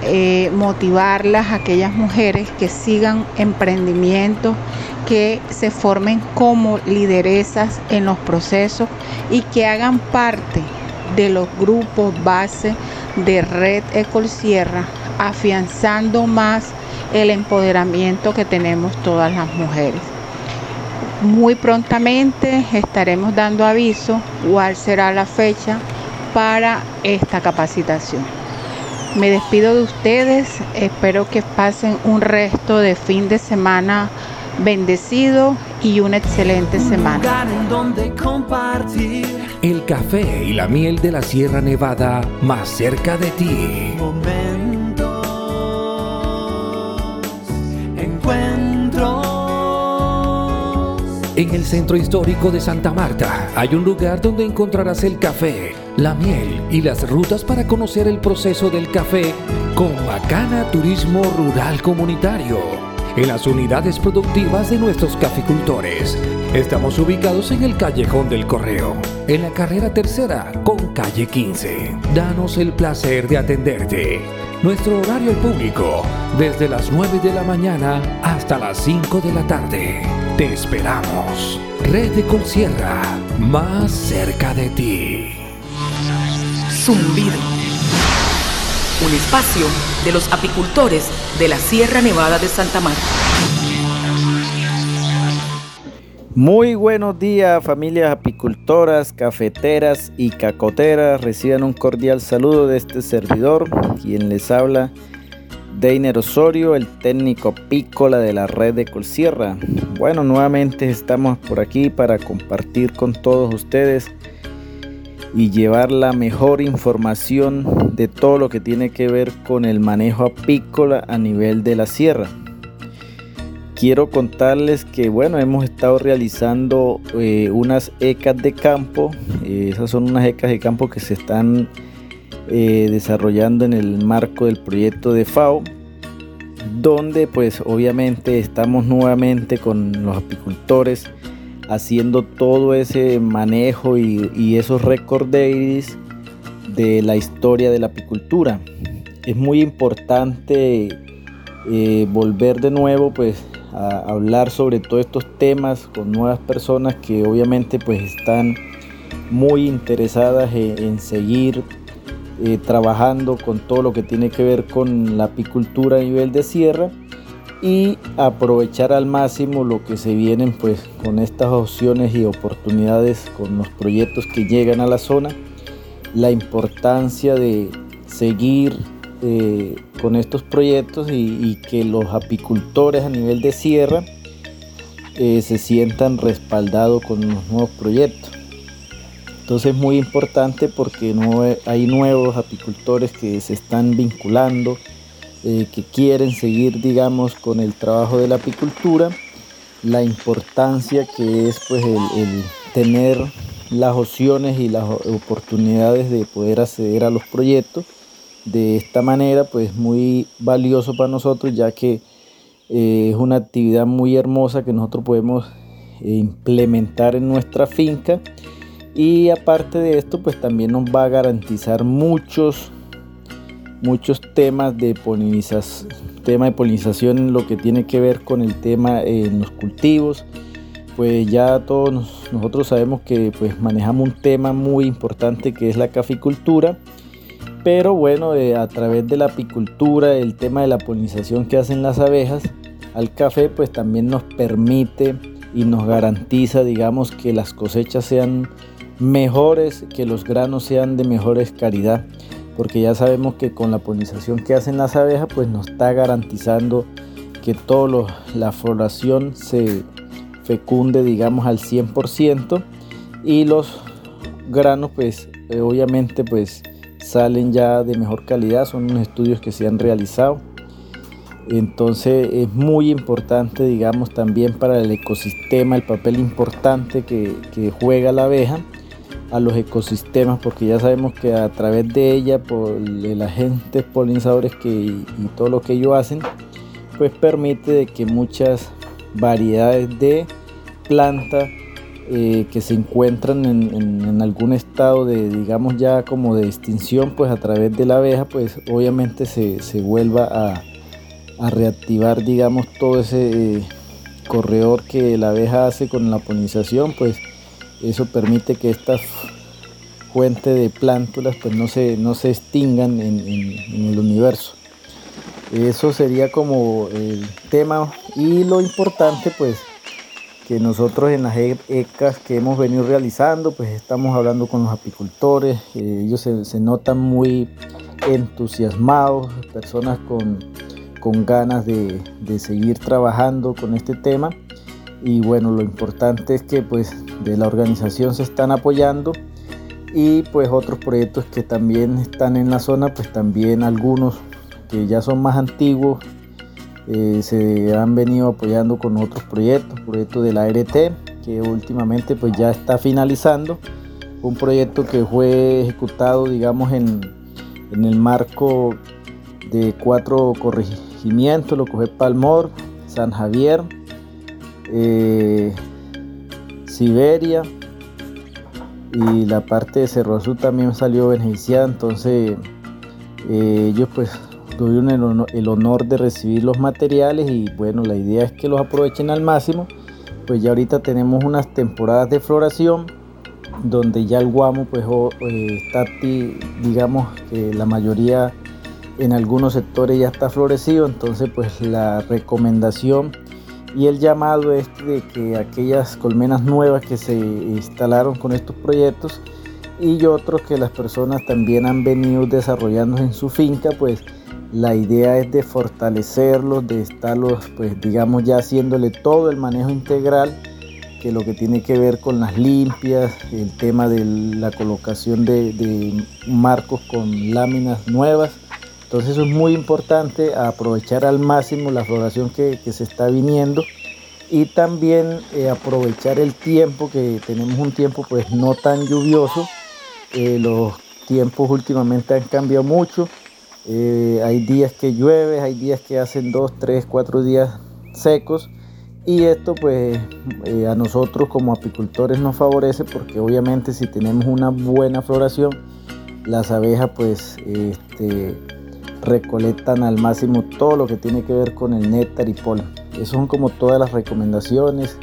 eh, motivarlas, a aquellas mujeres que sigan emprendimientos, que se formen como lideresas en los procesos y que hagan parte de los grupos base de Red Ecol Sierra, afianzando más el empoderamiento que tenemos todas las mujeres. Muy prontamente estaremos dando aviso cuál será la fecha para esta capacitación. Me despido de ustedes, espero que pasen un resto de fin de semana bendecido y una excelente semana. El café y la miel de la Sierra Nevada más cerca de ti. En el centro histórico de Santa Marta hay un lugar donde encontrarás el café, la miel y las rutas para conocer el proceso del café con Macana Turismo Rural Comunitario. En las unidades productivas de nuestros caficultores. Estamos ubicados en el Callejón del Correo, en la carrera tercera con calle 15. Danos el placer de atenderte. Nuestro horario público, desde las 9 de la mañana hasta las 5 de la tarde. Te esperamos. Red de Colsierra, más cerca de ti. Zumbido. Un espacio de los apicultores de la Sierra Nevada de Santa Marta. Muy buenos días familias apicultoras, cafeteras y cacoteras. Reciban un cordial saludo de este servidor, quien les habla Deiner Osorio, el técnico apícola de la red de Colsierra. Bueno, nuevamente estamos por aquí para compartir con todos ustedes y llevar la mejor información de todo lo que tiene que ver con el manejo apícola a nivel de la sierra. Quiero contarles que bueno, hemos estado realizando eh, unas ecas de campo. Eh, esas son unas ecas de campo que se están eh, desarrollando en el marco del proyecto de FAO, donde pues obviamente estamos nuevamente con los apicultores haciendo todo ese manejo y, esos record days de la historia de la apicultura. Es muy importante eh, volver de nuevo pues a hablar sobre todos estos temas con nuevas personas que obviamente pues están muy interesadas en, seguir eh, trabajando con todo lo que tiene que ver con la apicultura a nivel de sierra y aprovechar al máximo lo que se vienen pues con estas opciones y oportunidades con los proyectos que llegan a la zona la importancia de seguir eh, con estos proyectos y, que los apicultores a nivel de sierra eh, se sientan respaldados con los nuevos proyectos. Entonces es muy importante porque hay nuevos apicultores que se están vinculando, eh, que quieren seguir, digamos, con el trabajo de la apicultura, la importancia que es pues el tener las opciones y las oportunidades de poder acceder a los proyectos. De esta manera pues muy valioso para nosotros ya que eh, es una actividad muy hermosa que nosotros podemos eh, implementar en nuestra finca y aparte de esto pues también nos va a garantizar muchos muchos temas de polinización tema de polinización en lo que tiene que ver con el tema en los cultivos. Pues ya todos nosotros sabemos que pues manejamos un tema muy importante que es la caficultura pero bueno, eh, a través de la apicultura, el tema de la polinización que hacen las abejas al café, pues también nos permite y nos garantiza, digamos, que las cosechas sean mejores, que los granos sean de mejores calidad, porque ya sabemos que con la polinización que hacen las abejas, pues nos está garantizando que toda la floración se fecunde, digamos, al 100% y los granos, pues, eh, obviamente, pues, salen ya de mejor calidad, son unos estudios que se han realizado. Entonces es muy importante, digamos, también para el ecosistema, el papel importante que, juega la abeja a los ecosistemas, porque ya sabemos que a través de ella, por los agentes polinizadores que, y todo lo que ellos hacen, pues permite que muchas variedades de plantas eh, que se encuentran en, algún estado de, digamos ya como de extinción, pues a través de la abeja, pues obviamente se, vuelva a, reactivar, digamos, todo ese eh, corredor que la abeja hace con la polinización, pues eso permite que estas fuentes de plántulas pues no se, no se extingan en, el universo. Eso sería como el tema y lo importante pues que nosotros en las ECAS que hemos venido realizando, pues estamos hablando con los apicultores, eh, ellos se, notan muy entusiasmados, personas con, ganas de, seguir trabajando con este tema. Y bueno, lo importante es que pues de la organización se están apoyando y pues otros proyectos que también están en la zona, pues también algunos que ya son más antiguos eh, se han venido apoyando con otros proyectos, proyectos de la ART, que últimamente pues ya está finalizando. Un proyecto que fue ejecutado, digamos, en, el marco de cuatro corregimientos, lo que Palmor, San Javier, eh, Siberia y la parte de Cerro Azul también salió beneficiada, entonces eh, ellos pues tuvieron el honor de recibir los materiales y bueno, la idea es que los aprovechen al máximo. Pues ya ahorita tenemos unas temporadas de floración donde ya el guamo pues eh, está, digamos que la mayoría en algunos sectores ya está florecido, entonces pues la recomendación y el llamado es de que aquellas colmenas nuevas que se instalaron con estos proyectos y otros que las personas también han venido desarrollando en su finca, pues la idea es de fortalecerlos, de estarlos, pues digamos ya haciéndole todo el manejo integral, que lo que tiene que ver con las limpias, el tema de la colocación de, marcos con láminas nuevas. Entonces es muy importante, aprovechar al máximo la floración que, se está viniendo y también eh, aprovechar el tiempo, que tenemos un tiempo pues no tan lluvioso. Eh, los tiempos últimamente han cambiado mucho Eh, hay días que llueve, hay días que hacen dos, tres, cuatro días secos y esto pues a nosotros como apicultores nos favorece porque obviamente si tenemos una buena floración, las abejas pues este, recolectan al máximo todo lo que tiene que ver con el néctar y polen. Esas son como todas las recomendaciones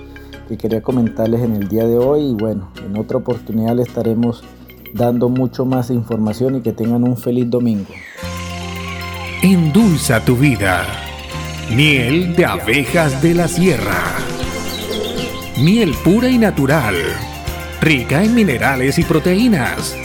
que quería comentarles en el día de hoy y bueno, en otra oportunidad les estaremos dando mucho más información y que tengan un feliz domingo. Endulza tu vida. Miel de abejas de la sierra. Miel pura y natural. Rica en minerales y proteínas.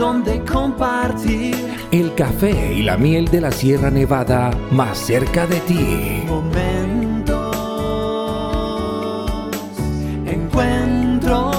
Donde compartir El café y la miel de la Sierra Nevada más cerca de ti. momentos, encuentros.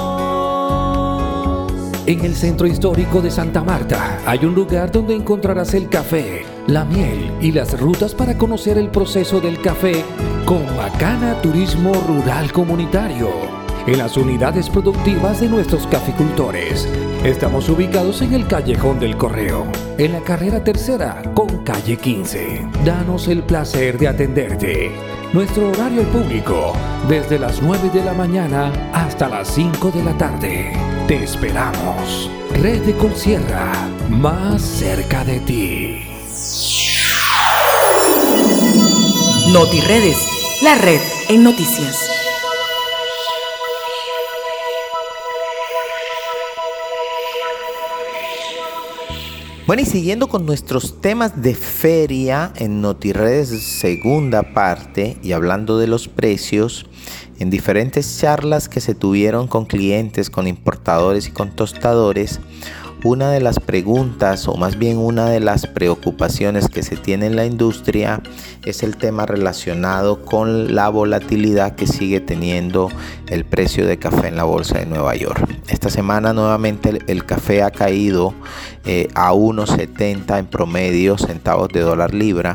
En el centro histórico de Santa Marta hay un lugar donde encontrarás el café, la miel y las rutas para conocer el proceso del café con Macana Turismo Rural Comunitario. En las unidades productivas de nuestros caficultores. Estamos ubicados en el Callejón del Correo, en la carrera tercera con calle 15. Danos el placer de atenderte. Nuestro horario público, desde las 9 de la mañana hasta las 5 de la tarde. Te esperamos. Red de Colsierra, más cerca de ti. NotiRedes, la red en noticias. Bueno, y siguiendo con nuestros temas de feria en NotiRedes segunda parte y hablando de los precios, en diferentes charlas que se tuvieron con clientes, con importadores y con tostadores, una de las preguntas o más bien una de las preocupaciones que se tiene en la industria es el tema relacionado con la volatilidad que sigue teniendo el precio de café en la bolsa de Nueva York. Esta semana nuevamente el, café ha caído eh, a 1,70 en promedio centavos de dólar libra,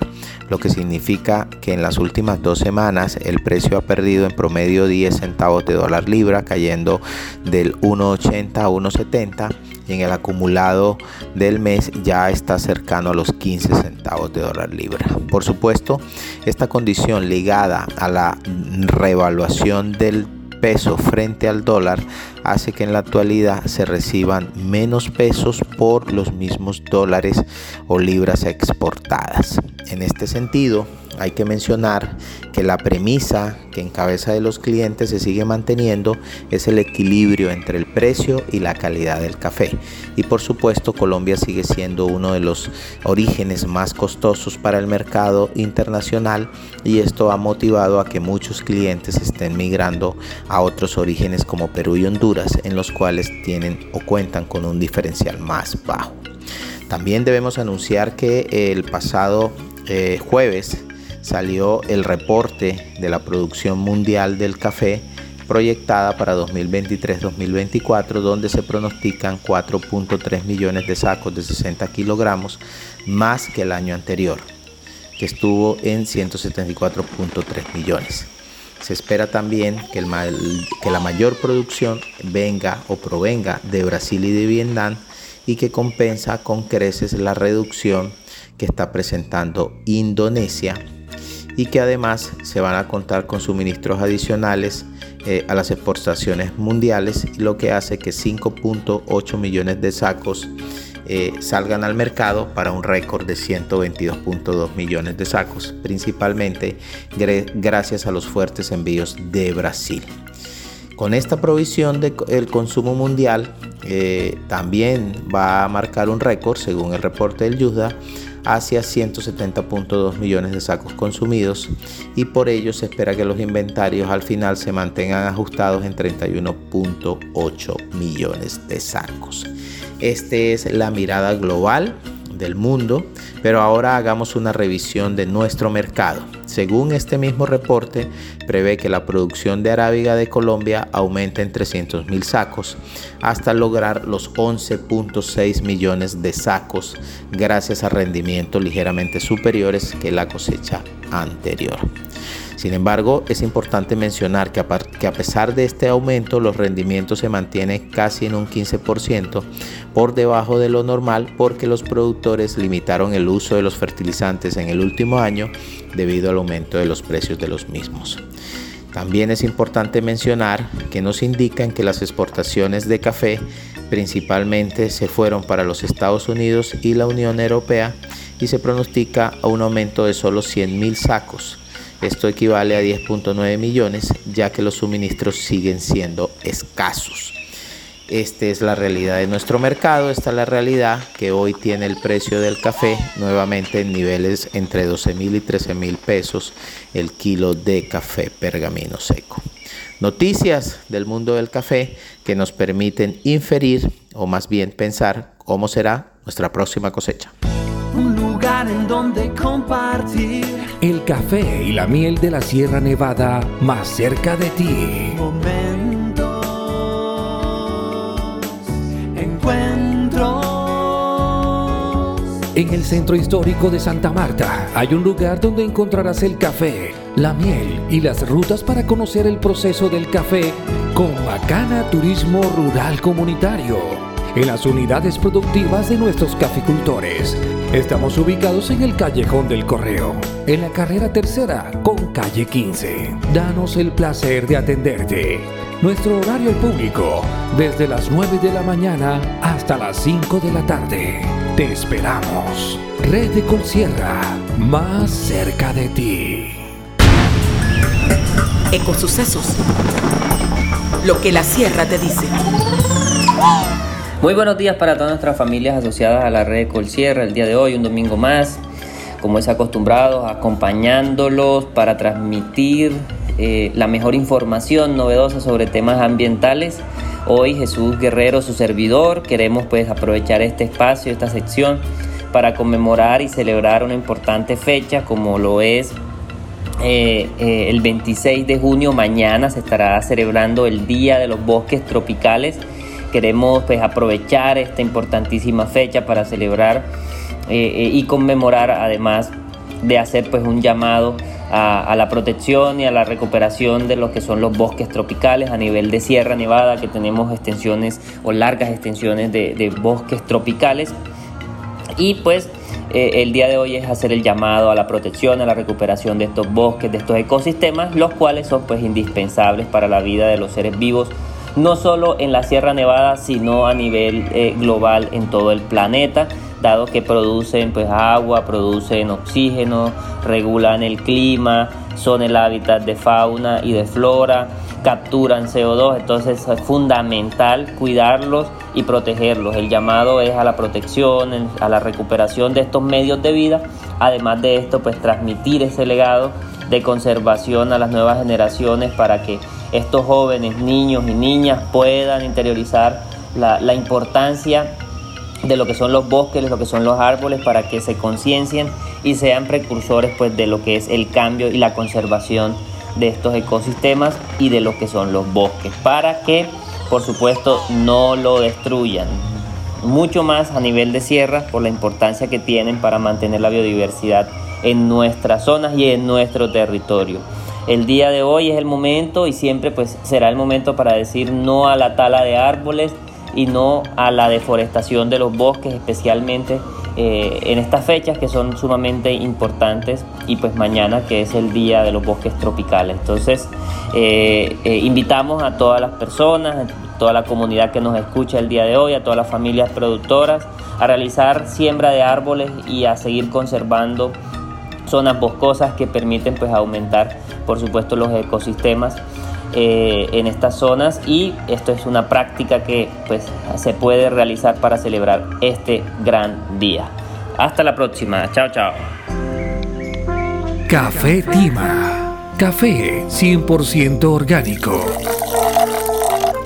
lo que significa que en las últimas dos semanas el precio ha perdido en promedio 10 centavos de dólar libra, cayendo del 1,80 a 1,70 y en el acumulado del mes ya está cercano a los 15 centavos de dólar libra. Por supuesto, esta condición ligada a la revaluación del peso frente al dólar hace que en la actualidad se reciban menos pesos por los mismos dólares o libras exportadas. En este sentido, hay que mencionar que la premisa que en cabeza de los clientes se sigue manteniendo es el equilibrio entre el precio y la calidad del café. Y por supuesto Colombia sigue siendo uno de los orígenes más costosos para el mercado internacional y esto ha motivado a que muchos clientes estén migrando a otros orígenes como Perú y Honduras en los cuales tienen o cuentan con un diferencial más bajo. También debemos anunciar que el pasado eh, jueves salió el reporte de la producción mundial del café proyectada para 2023-2024, donde se pronostican 4.3 millones de sacos de 60 kilogramos, más que el año anterior, que estuvo en 174.3 millones. Se espera también que, la mayor producción venga o provenga de Brasil y de Vietnam y que compensa con creces la reducción que está presentando Indonesia y que además se van a contar con suministros adicionales eh, a las exportaciones mundiales, lo que hace que 5.8 millones de sacos eh, salgan al mercado para un récord de 122.2 millones de sacos, principalmente gracias a los fuertes envíos de Brasil. Con esta provisión del consumo mundial eh, también va a marcar un récord, según el reporte del Yuda, hacia 170.2 millones de sacos consumidos y por ello se espera que los inventarios al final se mantengan ajustados en 31.8 millones de sacos. Esta es la mirada global del mundo, pero ahora hagamos una revisión de nuestro mercado. Según este mismo reporte, prevé que la producción de arábiga de Colombia aumente en 300 mil sacos hasta lograr los 11.6 millones de sacos gracias a rendimientos ligeramente superiores que la cosecha anterior. Sin embargo, es importante mencionar que a, pesar de este aumento, los rendimientos se mantienen casi en un 15% por debajo de lo normal porque los productores limitaron el uso de los fertilizantes en el último año debido al aumento de los precios de los mismos. También es importante mencionar que nos indican que las exportaciones de café principalmente se fueron para los Estados Unidos y la Unión Europea y se pronostica un aumento de solo 100.000 sacos esto equivale a 10.9 millones ya que los suministros siguen siendo escasos. Esta es la realidad de nuestro mercado, esta es la realidad que hoy tiene el precio del café nuevamente en niveles entre 12 mil y 13 mil pesos el kilo de café pergamino seco. Noticias del mundo del café que nos permiten inferir o más bien pensar cómo será nuestra próxima cosecha un lugar en donde compartir el café y la miel de la Sierra Nevada más cerca de ti. Momentos, encuentros. En el centro histórico de Santa Marta hay un lugar donde encontrarás el café, la miel y las rutas para conocer el proceso del café con Macana Turismo Rural Comunitario en las unidades productivas de nuestros caficultores Estamos ubicados en el Callejón del Correo, en la carrera tercera con calle 15. Danos el placer de atenderte. Nuestro horario público, desde las 9 de la mañana hasta las 5 de la tarde. Te esperamos. Red de Colsierra, más cerca de ti. Ecosucesos. Lo que la sierra te dice. Muy buenos días para todas nuestras familias asociadas a la red Colsierra el día de hoy, un domingo más, como es acostumbrado, acompañándolos para transmitir eh, la mejor información novedosa sobre temas ambientales. Hoy Jesús Guerrero, su servidor, queremos pues aprovechar este espacio, esta sección, para conmemorar y celebrar una importante fecha como lo es eh, eh, el 26 de junio. Mañana se estará celebrando el Día de los Bosques Tropicales queremos pues, aprovechar esta importantísima fecha para celebrar eh, eh, y conmemorar además de hacer pues un llamado a, la protección y a la recuperación de lo que son los bosques tropicales a nivel de Sierra Nevada que tenemos extensiones o largas extensiones de, bosques tropicales. Y pues eh, el día de hoy es hacer el llamado a la protección, a la recuperación de estos bosques, de estos ecosistemas, los cuales son pues indispensables para la vida de los seres vivos no solo en la Sierra Nevada, sino a nivel eh, global en todo el planeta, dado que producen pues, agua, producen oxígeno, regulan el clima, son el hábitat de fauna y de flora, capturan CO2, entonces es fundamental cuidarlos y protegerlos. El llamado es a la protección, a la recuperación de estos medios de vida, además de esto pues transmitir ese legado de conservación a las nuevas generaciones para que estos jóvenes, niños y niñas puedan interiorizar la, importancia de lo que son los bosques, de lo que son los árboles, para que se conciencien y sean precursores pues, de lo que es el cambio y la conservación de estos ecosistemas y de lo que son los bosques, para que por supuesto no lo destruyan. Mucho más a nivel de sierras por la importancia que tienen para mantener la biodiversidad en nuestras zonas y en nuestro territorio. El día de hoy es el momento y siempre pues será el momento para decir no a la tala de árboles y no a la deforestación de los bosques, especialmente eh, en estas fechas que son sumamente importantes y pues mañana que es el día de los bosques tropicales. Entonces eh, eh, invitamos a todas las personas, a toda la comunidad que nos escucha el día de hoy, a todas las familias productoras, a realizar siembra de árboles y a seguir conservando zonas boscosas que permiten pues aumentar por supuesto los ecosistemas eh, en estas zonas y esto es una práctica que pues se puede realizar para celebrar este gran día. Hasta la próxima. Chao, chao. Café Tima. Café 100% orgánico.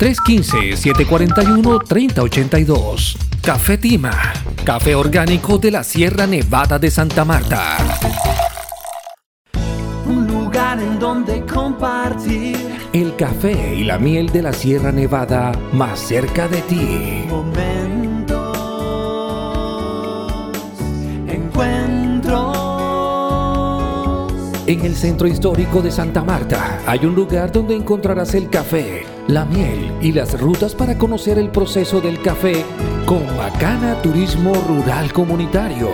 315-741-3082. Café Tima, café orgánico de la Sierra Nevada de Santa Marta. Un lugar en donde compartir El café y la miel de la Sierra Nevada más cerca de ti. momentos, encuentros. En el centro histórico de Santa Marta hay un lugar donde encontrarás el café, la miel y las rutas para conocer el proceso del café con Macana Turismo Rural Comunitario.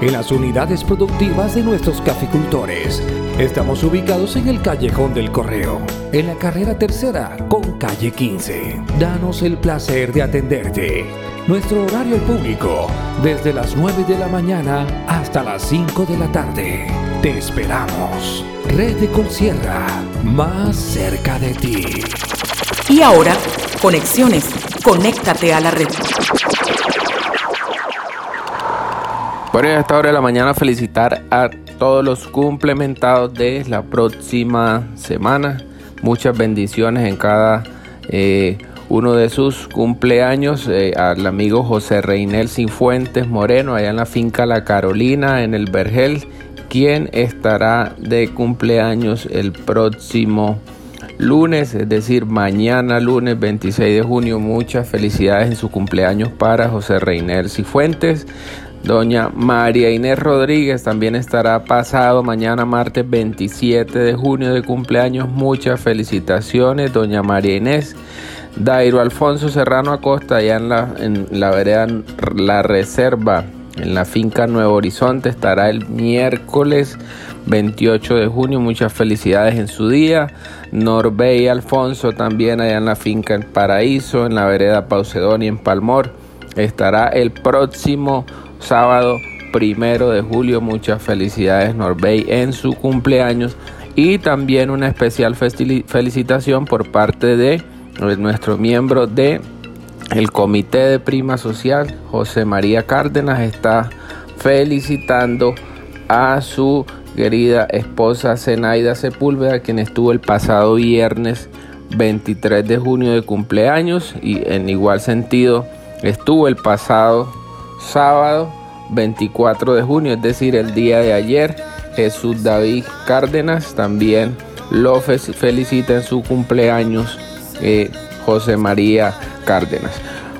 En las unidades productivas de nuestros caficultores. Estamos ubicados en el Callejón del Correo, en la carrera tercera con calle 15. Danos el placer de atenderte. Nuestro horario público, desde las 9 de la mañana hasta las 5 de la tarde. Te esperamos. Red de Colsierra, más cerca de ti. Y ahora, conexiones. Conéctate a la red. Bueno, esta hora de la mañana felicitar a todos los complementados de la próxima semana. Muchas bendiciones en cada eh, uno de sus cumpleaños. eh, al amigo José Reinel Cifuentes Moreno, allá en la finca La Carolina, en el Vergel, quien estará de cumpleaños el próximo lunes, es decir, mañana lunes 26 de junio. Muchas felicidades en su cumpleaños para José Reinel Cifuentes. Doña María Inés Rodríguez también estará pasado mañana martes 27 de junio de cumpleaños. Muchas felicitaciones, Doña María Inés. Dairo Alfonso Serrano Acosta, allá en la, en la vereda La Reserva, en la finca Nuevo Horizonte, estará el miércoles 28 de junio. Muchas felicidades en su día. Norbey Alfonso también allá en la finca El Paraíso, en la vereda Paucedonia, en Palmor. Estará el próximo sábado primero de julio. Muchas felicidades Norbey en su cumpleaños. Y también una especial felicitación por parte de eh, nuestro miembro de el Comité de Prima Social, José María Cárdenas, está felicitando a su querida esposa Zenaida Sepúlveda, quien estuvo el pasado viernes 23 de junio de cumpleaños y en igual sentido estuvo el pasado sábado 24 de junio, es decir, el día de ayer. Jesús David Cárdenas también lo fe- felicita en su cumpleaños eh, José María Cárdenas.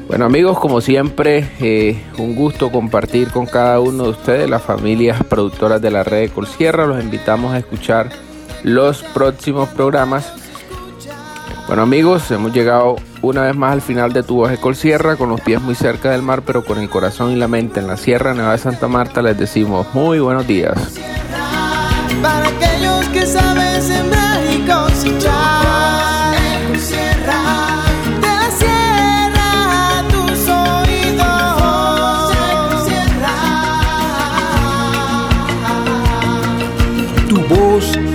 Bueno amigos, como siempre, eh, un gusto compartir con cada uno de ustedes, las familias productoras de la red de Colsierra. Los invitamos a escuchar los próximos programas. Bueno amigos, hemos llegado una vez más al final de tu viaje Colsierra, con los pies muy cerca del mar, pero con el corazón y la mente en la Sierra Nevada de Santa Marta. Les decimos muy buenos días. Para aquellos que saben sembrar y cosechar.